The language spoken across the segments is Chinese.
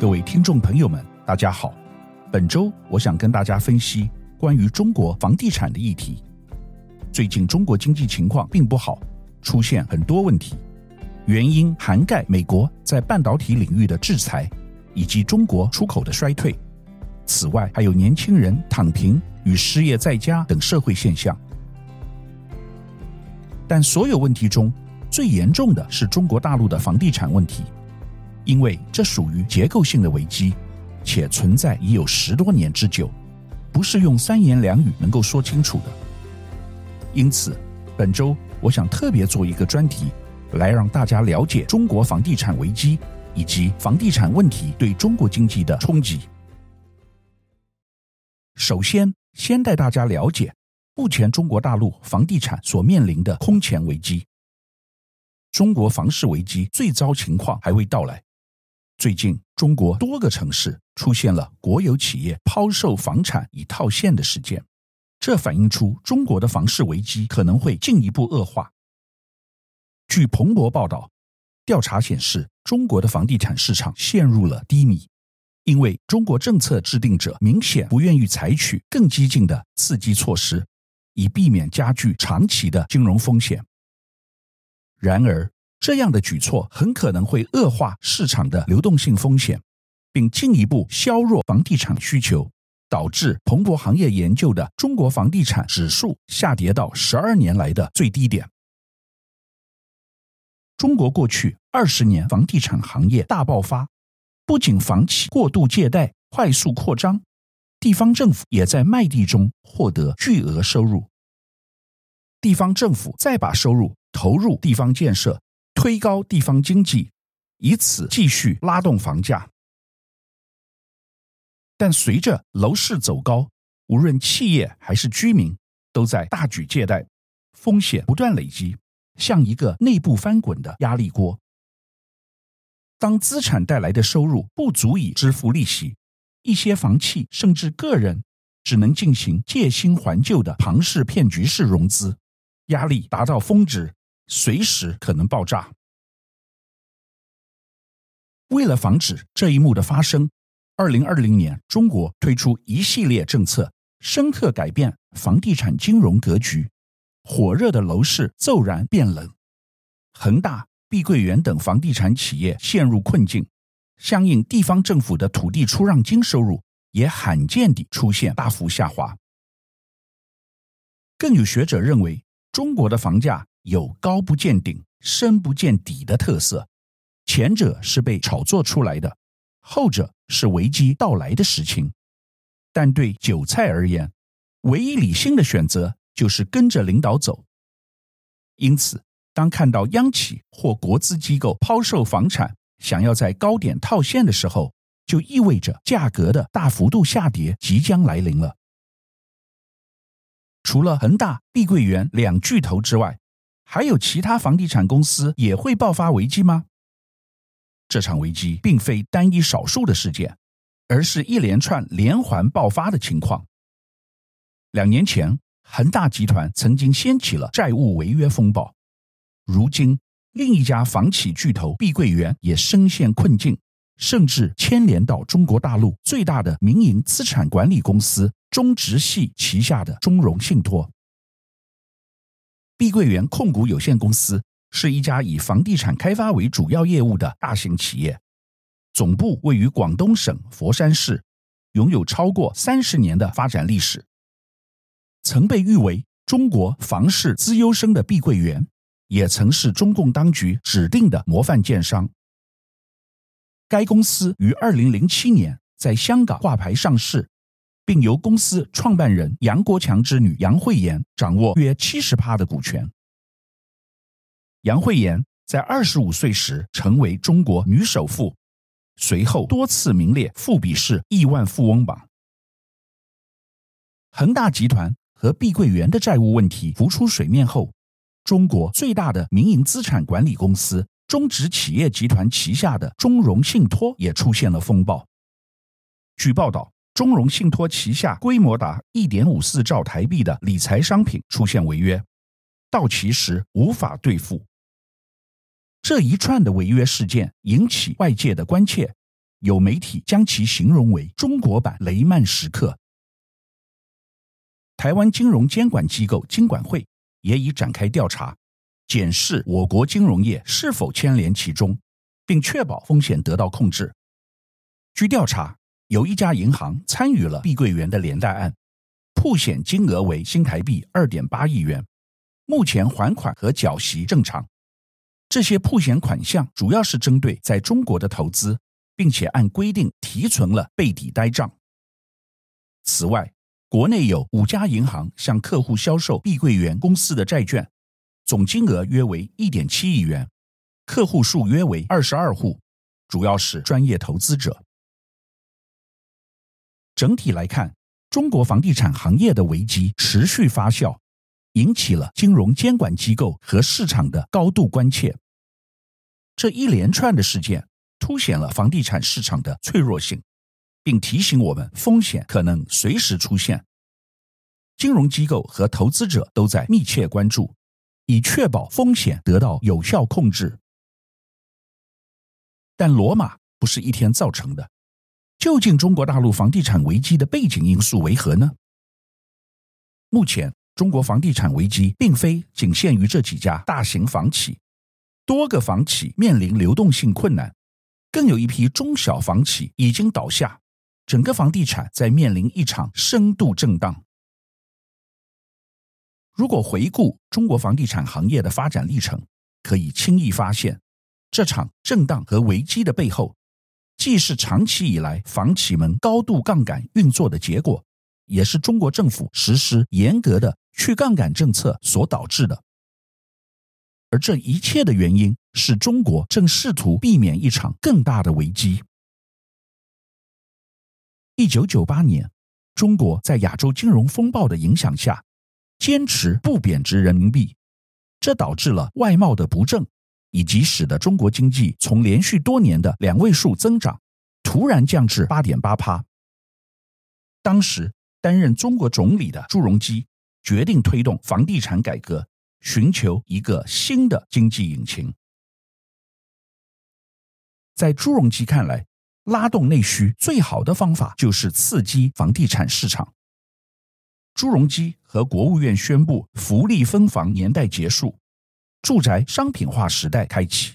各位听众朋友们，大家好。本周我想跟大家分析关于中国房地产的议题。最近中国经济情况并不好，出现很多问题，原因涵盖美国在半导体领域的制裁，以及中国出口的衰退。此外，还有年轻人躺平与失业在家等社会现象。但所有问题中最严重的是中国大陆的房地产问题。因为这属于结构性的危机，且存在已有十多年之久，不是用三言两语能够说清楚的。因此，本周我想特别做一个专题，来让大家了解中国房地产危机以及房地产问题对中国经济的冲击。首先，先带大家了解目前中国大陆房地产所面临的空前危机。中国房市危机最糟情况还未到来。最近，中国多个城市出现了国有企业抛售房产以套现的事件，这反映出中国的房市危机可能会进一步恶化。据彭博报道，调查显示，中国的房地产市场陷入了低迷，因为中国政策制定者明显不愿意采取更激进的刺激措施，以避免加剧长期的金融风险。然而，这样的举措很可能会恶化市场的流动性风险，并进一步削弱房地产需求，导致彭博行业研究的中国房地产指数下跌到十二年来的最低点。中国过去二十年房地产行业大爆发，不仅房企过度借贷、快速扩张，地方政府也在卖地中获得巨额收入。地方政府再把收入投入地方建设。推高地方经济，以此继续拉动房价。但随着楼市走高，无论企业还是居民都在大举借贷，风险不断累积，像一个内部翻滚的压力锅。当资产带来的收入不足以支付利息，一些房企甚至个人只能进行借新还旧的庞氏骗局式融资，压力达到峰值。随时可能爆炸。为了防止这一幕的发生，二零二零年，中国推出一系列政策，深刻改变房地产金融格局，火热的楼市骤然变冷，恒大、碧桂园等房地产企业陷入困境，相应地方政府的土地出让金收入也罕见地出现大幅下滑。更有学者认为，中国的房价。有高不见顶、深不见底的特色，前者是被炒作出来的，后者是危机到来的实情。但对韭菜而言，唯一理性的选择就是跟着领导走。因此，当看到央企或国资机构抛售房产，想要在高点套现的时候，就意味着价格的大幅度下跌即将来临了。除了恒大、碧桂园两巨头之外，还有其他房地产公司也会爆发危机吗？这场危机并非单一少数的事件，而是一连串连环爆发的情况。两年前，恒大集团曾经掀起了债务违约风暴，如今另一家房企巨头碧桂园也深陷困境，甚至牵连到中国大陆最大的民营资产管理公司中植系旗下的中融信托。碧桂园控股有限公司是一家以房地产开发为主要业务的大型企业，总部位于广东省佛山市，拥有超过三十年的发展历史。曾被誉为中国房市资优生的碧桂园，也曾是中共当局指定的模范建商。该公司于二零零七年在香港挂牌上市。并由公司创办人杨国强之女杨惠妍掌握约七十趴的股权。杨惠妍在二十五岁时成为中国女首富，随后多次名列富比士亿万富翁榜。恒大集团和碧桂园的债务问题浮出水面后，中国最大的民营资产管理公司中植企业集团旗下的中融信托也出现了风暴。据报道。中融信托旗下规模达一点五四兆台币的理财商品出现违约，到期时无法兑付。这一串的违约事件引起外界的关切，有媒体将其形容为中国版雷曼时刻。台湾金融监管机构金管会也已展开调查，检视我国金融业是否牵连其中，并确保风险得到控制。据调查，有一家银行参与了碧桂园的连带案，铺险金额为新台币二点八亿元，目前还款和缴息正常。这些铺险款项主要是针对在中国的投资，并且按规定提存了备抵呆账。此外，国内有五家银行向客户销售碧桂园公司的债券，总金额约为一点七亿元，客户数约为二十二户，主要是专业投资者。整体来看，中国房地产行业的危机持续发酵。引起了金融监管机构和市场的高度关切。这一连串的事件凸显了房地产市场的脆弱性，并提醒我们风险可能随时出现。金融机构和投资者都在密切关注，以确保风险得到有效控制。但罗马不是一天造成的，究竟中国大陆房地产危机的背景因素为何呢？目前。中国房地产危机并非仅限于这几家大型房企，多个房企面临流动性困难，更有一批中小房企已经倒下，整个房地产在面临一场深度震荡。如果回顾中国房地产行业的发展历程，可以轻易发现，这场震荡和危机的背后，既是长期以来房企们高度杠杆运作的结果，也是中国政府实施严格的去杠杆政策所导致的，而这一切的原因是中国正试图避免一场更大的危机。一九九八年，中国在亚洲金融风暴的影响下，坚持不贬值人民币，这导致了外贸的不振，以及使得中国经济从连续多年的两位数增长，突然降至八点八趴。当时担任中国总理的朱镕基。决定推动房地产改革，寻求一个新的经济引擎。在朱镕基看来，拉动内需最好的方法就是刺激房地产市场。朱镕基和国务院宣布，福利分房年代结束，住宅商品化时代开启。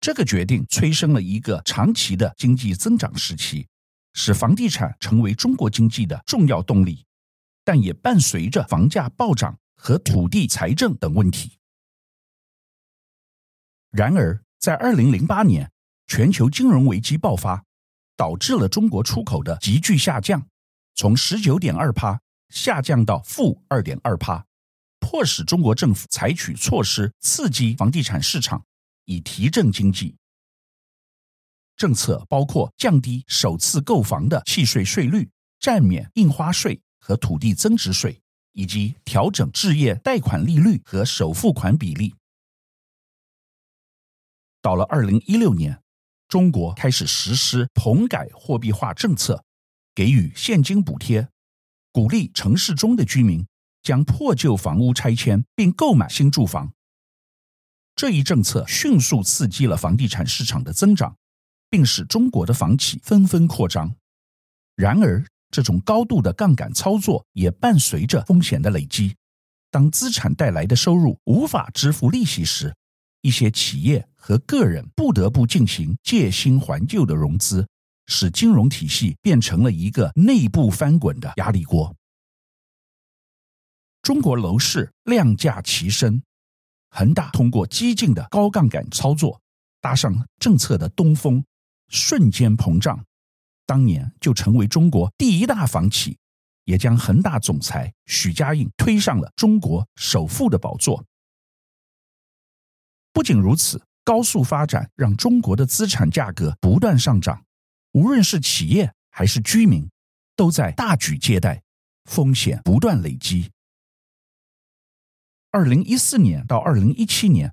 这个决定催生了一个长期的经济增长时期，使房地产成为中国经济的重要动力。但也伴随着房价暴涨和土地财政等问题。然而，在二零零八年，全球金融危机爆发，导致了中国出口的急剧下降，从十九点二趴下降到负二点二趴，迫使中国政府采取措施刺激房地产市场，以提振经济。政策包括降低首次购房的契税税率，暂免印花税。和土地增值税，以及调整置业贷款利率和首付款比例。到了二零一六年，中国开始实施棚改货币化政策，给予现金补贴，鼓励城市中的居民将破旧房屋拆迁并购买新住房。这一政策迅速刺激了房地产市场的增长，并使中国的房企纷纷扩张。然而，这种高度的杠杆操作也伴随着风险的累积。当资产带来的收入无法支付利息时，一些企业和个人不得不进行借新还旧的融资，使金融体系变成了一个内部翻滚的压力锅。中国楼市量价齐升，恒大通过激进的高杠杆操作，搭上政策的东风，瞬间膨胀。当年就成为中国第一大房企，也将恒大总裁许家印推上了中国首富的宝座。不仅如此，高速发展让中国的资产价格不断上涨，无论是企业还是居民，都在大举借贷，风险不断累积。二零一四年到二零一七年，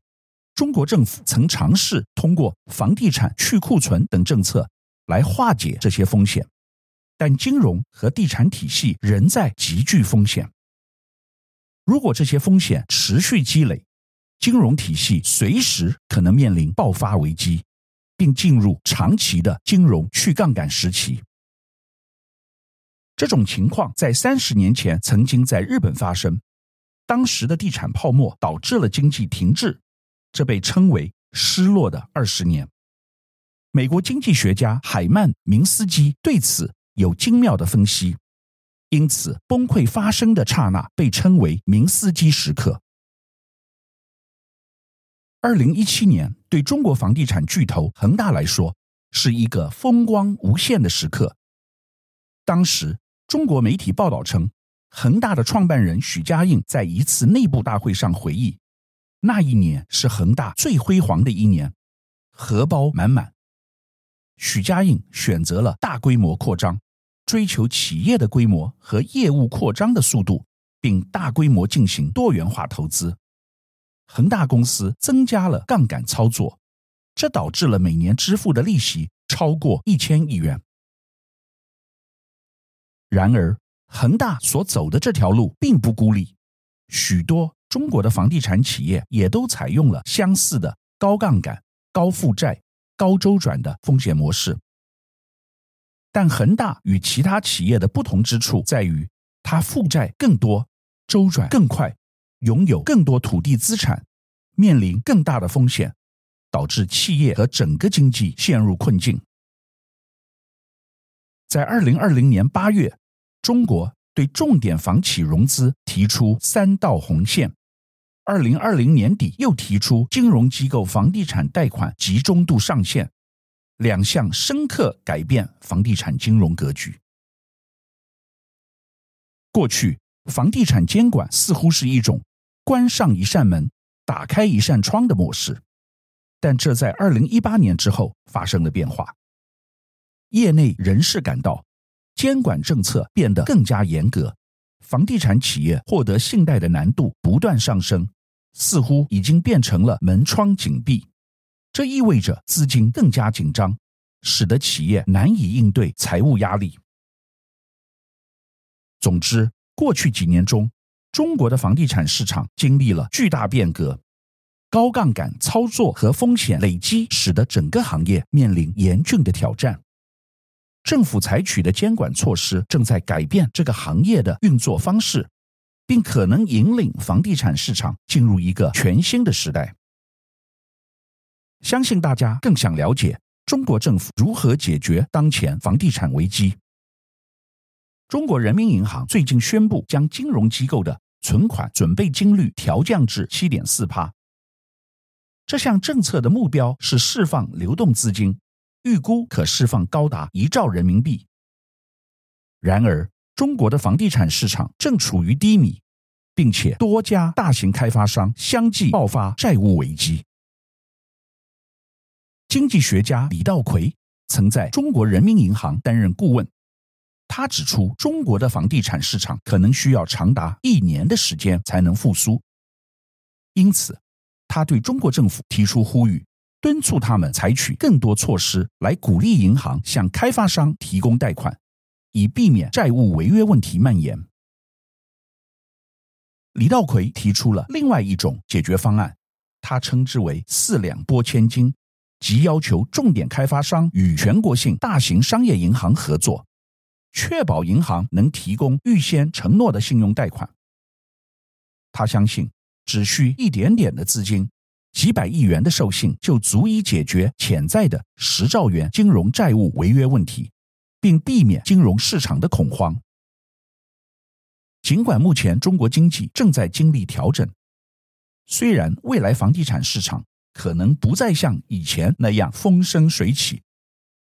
中国政府曾尝试通过房地产去库存等政策。来化解这些风险，但金融和地产体系仍在极具风险。如果这些风险持续积累，金融体系随时可能面临爆发危机，并进入长期的金融去杠杆时期。这种情况在三十年前曾经在日本发生，当时的地产泡沫导致了经济停滞，这被称为“失落的二十年”。美国经济学家海曼·明斯基对此有精妙的分析，因此崩溃发生的刹那被称为“明斯基时刻”。二零一七年对中国房地产巨头恒大来说是一个风光无限的时刻。当时，中国媒体报道称，恒大的创办人许家印在一次内部大会上回忆，那一年是恒大最辉煌的一年，荷包满满。许家印选择了大规模扩张，追求企业的规模和业务扩张的速度，并大规模进行多元化投资。恒大公司增加了杠杆操作，这导致了每年支付的利息超过一千亿元。然而，恒大所走的这条路并不孤立，许多中国的房地产企业也都采用了相似的高杠杆、高负债、高周转的风险模式。但恒大与其他企业的不同之处在于，它负债更多，周转更快。拥有更多土地资产，面临更大的风险，导致企业和整个经济陷入困境。在二零二零年八月，中国对重点房企融资提出三道红线；二零二零年底又提出金融机构房地产贷款集中度上限，两项深刻改变房地产金融格局。过去，房地产监管似乎是一种关上一扇门，打开一扇窗的模式，但这在二零一八年之后发生了变化。业内人士感到，监管政策变得更加严格，房地产企业获得信贷的难度不断上升，似乎已经变成了门窗紧闭。这意味着资金更加紧张，使得企业难以应对财务压力。总之，过去几年中，中国的房地产市场经历了巨大变革，高杠杆操作和风险累积使得整个行业面临严峻的挑战。政府采取的监管措施正在改变这个行业的运作方式，并可能引领房地产市场进入一个全新的时代。相信大家更想了解中国政府如何解决当前房地产危机。中国人民银行最近宣布将金融机构的存款准备金率调降至七点四趴。这项政策的目标是释放流动资金，预估可释放高达一兆人民币。然而，中国的房地产市场正处于低迷，并且多家大型开发商相继爆发债务危机。经济学家李稻葵曾在中国人民银行担任顾问。他指出，中国的房地产市场可能需要长达一年的时间才能复苏，因此，他对中国政府提出呼吁，敦促他们采取更多措施来鼓励银行向开发商提供贷款，以避免债务违约问题蔓延。李稻葵提出了另外一种解决方案，他称之为“四两拨千斤”，即要求重点开发商与全国性大型商业银行合作。确保银行能提供预先承诺的信用贷款。他相信，只需一点点的资金，几百亿元的授信就足以解决潜在的十兆元金融债务违约问题，并避免金融市场的恐慌。尽管目前中国经济正在经历调整，虽然未来房地产市场可能不再像以前那样风生水起，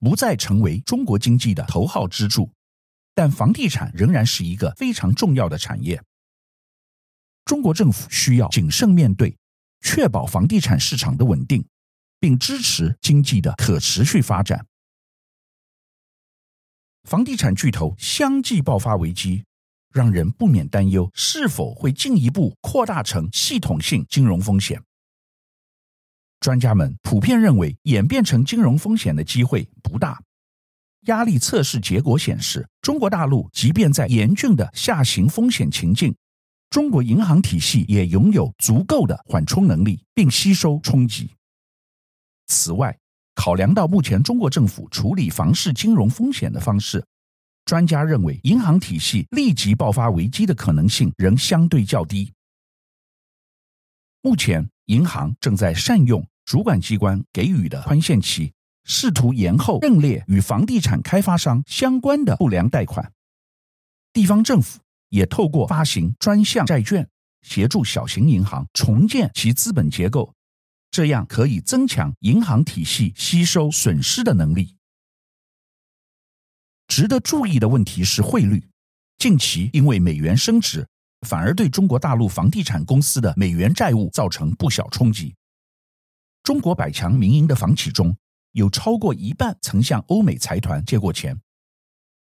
不再成为中国经济的头号支柱。但房地产仍然是一个非常重要的产业。中国政府需要谨慎面对，确保房地产市场的稳定，并支持经济的可持续发展。房地产巨头相继爆发危机，让人不免担忧是否会进一步扩大成系统性金融风险。专家们普遍认为，演变成金融风险的机会不大。压力测试结果显示，中国大陆即便在严峻的下行风险情境，中国银行体系也拥有足够的缓冲能力，并吸收冲击。此外，考量到目前中国政府处理房市金融风险的方式，专家认为银行体系立即爆发危机的可能性仍相对较低。目前，银行正在善用主管机关给予的宽限期，试图延后认列与房地产开发商相关的不良贷款。地方政府也透过发行专项债券，协助小型银行重建其资本结构。这样可以增强银行体系吸收损失的能力。值得注意的问题是汇率，近期因为美元升值，反而对中国大陆房地产公司的美元债务造成不小冲击。中国百强民营的房企中有超过一半曾向欧美财团借过钱，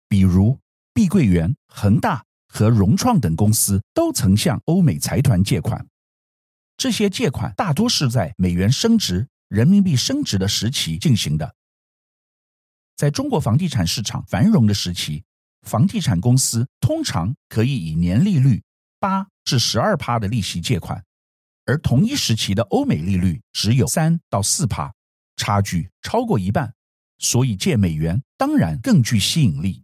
比如碧桂园、恒大和融创等公司都曾向欧美财团借款。这些借款大多是在美元升值、人民币升值的时期进行的。在中国房地产市场繁荣的时期，房地产公司通常可以以年利率八至十二趴的利息借款，而同一时期的欧美利率只有三到四趴，差距超过一半，所以借美元当然更具吸引力。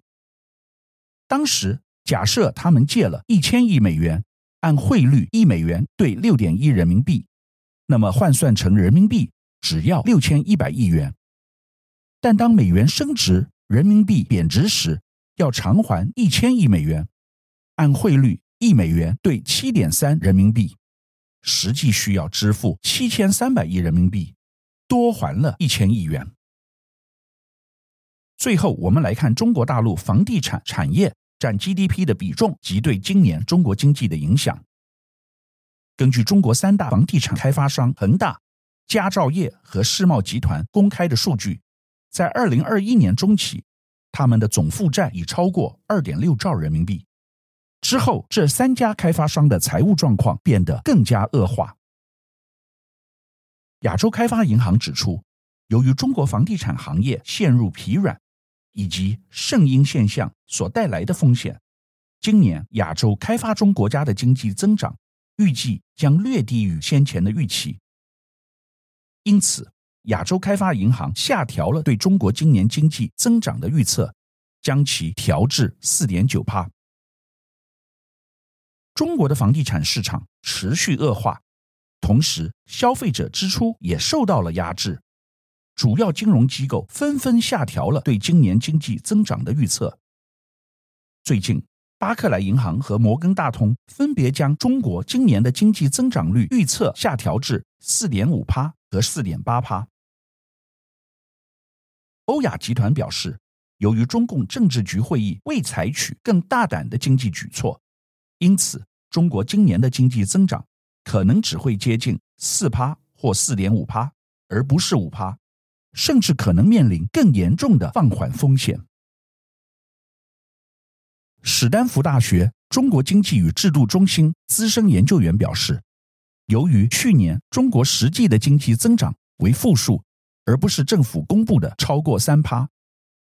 当时假设他们借了一千亿美元。按汇率一美元兑六点一人民币，那么换算成人民币只要六千一百亿元。但当美元升值，人民币贬值时，要偿还一千亿美元，按汇率一美元兑七点三人民币，实际需要支付七千三百亿人民币，多还了一千亿元。最后，我们来看中国大陆房地产产业。占 GDP 的比重及对今年中国经济的影响。根据中国三大房地产开发商恒大、佳兆业和世茂集团公开的数据，在二零二一年中期，他们的总负债已超过二点六兆人民币。之后，这三家开发商的财务状况变得更加恶化。亚洲开发银行指出，由于中国房地产行业陷入疲软。以及圣婴现象所带来的风险，今年亚洲开发中国家的经济增长预计将略低于先前的预期。因此，亚洲开发银行下调了对中国今年经济增长的预测，将其调至四点九趴。中国的房地产市场持续恶化，同时消费者支出也受到了压制。主要金融机构纷纷下调了对今年经济增长的预测。最近，巴克莱银行和摩根大通分别将中国今年的经济增长率预测下调至四点五趴和四点八趴。欧亚集团表示，由于中共政治局会议未采取更大胆的经济举措，因此中国今年的经济增长可能只会接近四趴或四点五趴，而不是五趴。甚至可能面临更严重的放缓风险。史丹福大学中国经济与制度中心资深研究员表示，由于去年中国实际的经济增长为负数，而不是政府公布的超过三趴，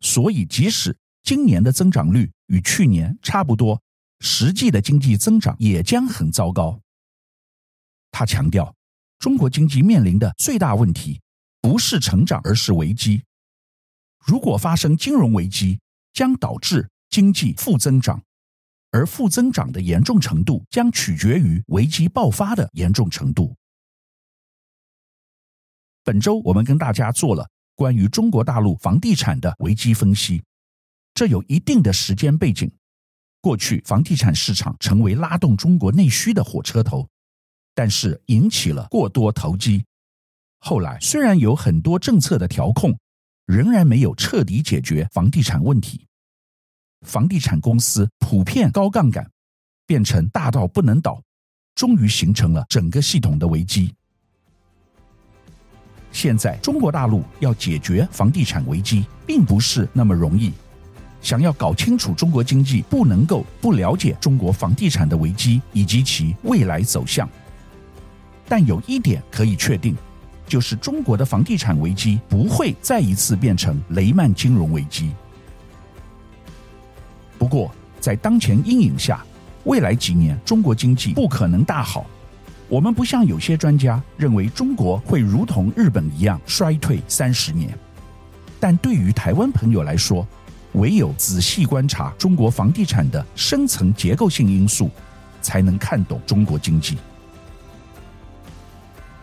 所以即使今年的增长率与去年差不多，实际的经济增长也将很糟糕。他强调，中国经济面临的最大问题。不是成长，而是危机。如果发生金融危机，将导致经济负增长，而负增长的严重程度将取决于危机爆发的严重程度。本周我们跟大家做了关于中国大陆房地产的危机分析，这有一定的时间背景。过去房地产市场成为拉动中国内需的火车头，但是引起了过多投机。后来虽然有很多政策的调控，仍然没有彻底解决房地产问题。房地产公司普遍高杠杆，变成大到不能倒，终于形成了整个系统的危机。现在中国大陆要解决房地产危机，并不是那么容易。想要搞清楚中国经济，不能够不了解中国房地产的危机以及其未来走向。但有一点可以确定。就是中国的房地产危机不会再一次变成雷曼金融危机。不过，在当前阴影下，未来几年中国经济不可能大好。我们不像有些专家认为中国会如同日本一样衰退三十年，但对于台湾朋友来说，唯有仔细观察中国房地产的深层结构性因素，才能看懂中国经济。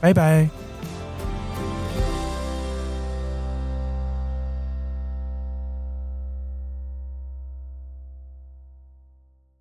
拜拜。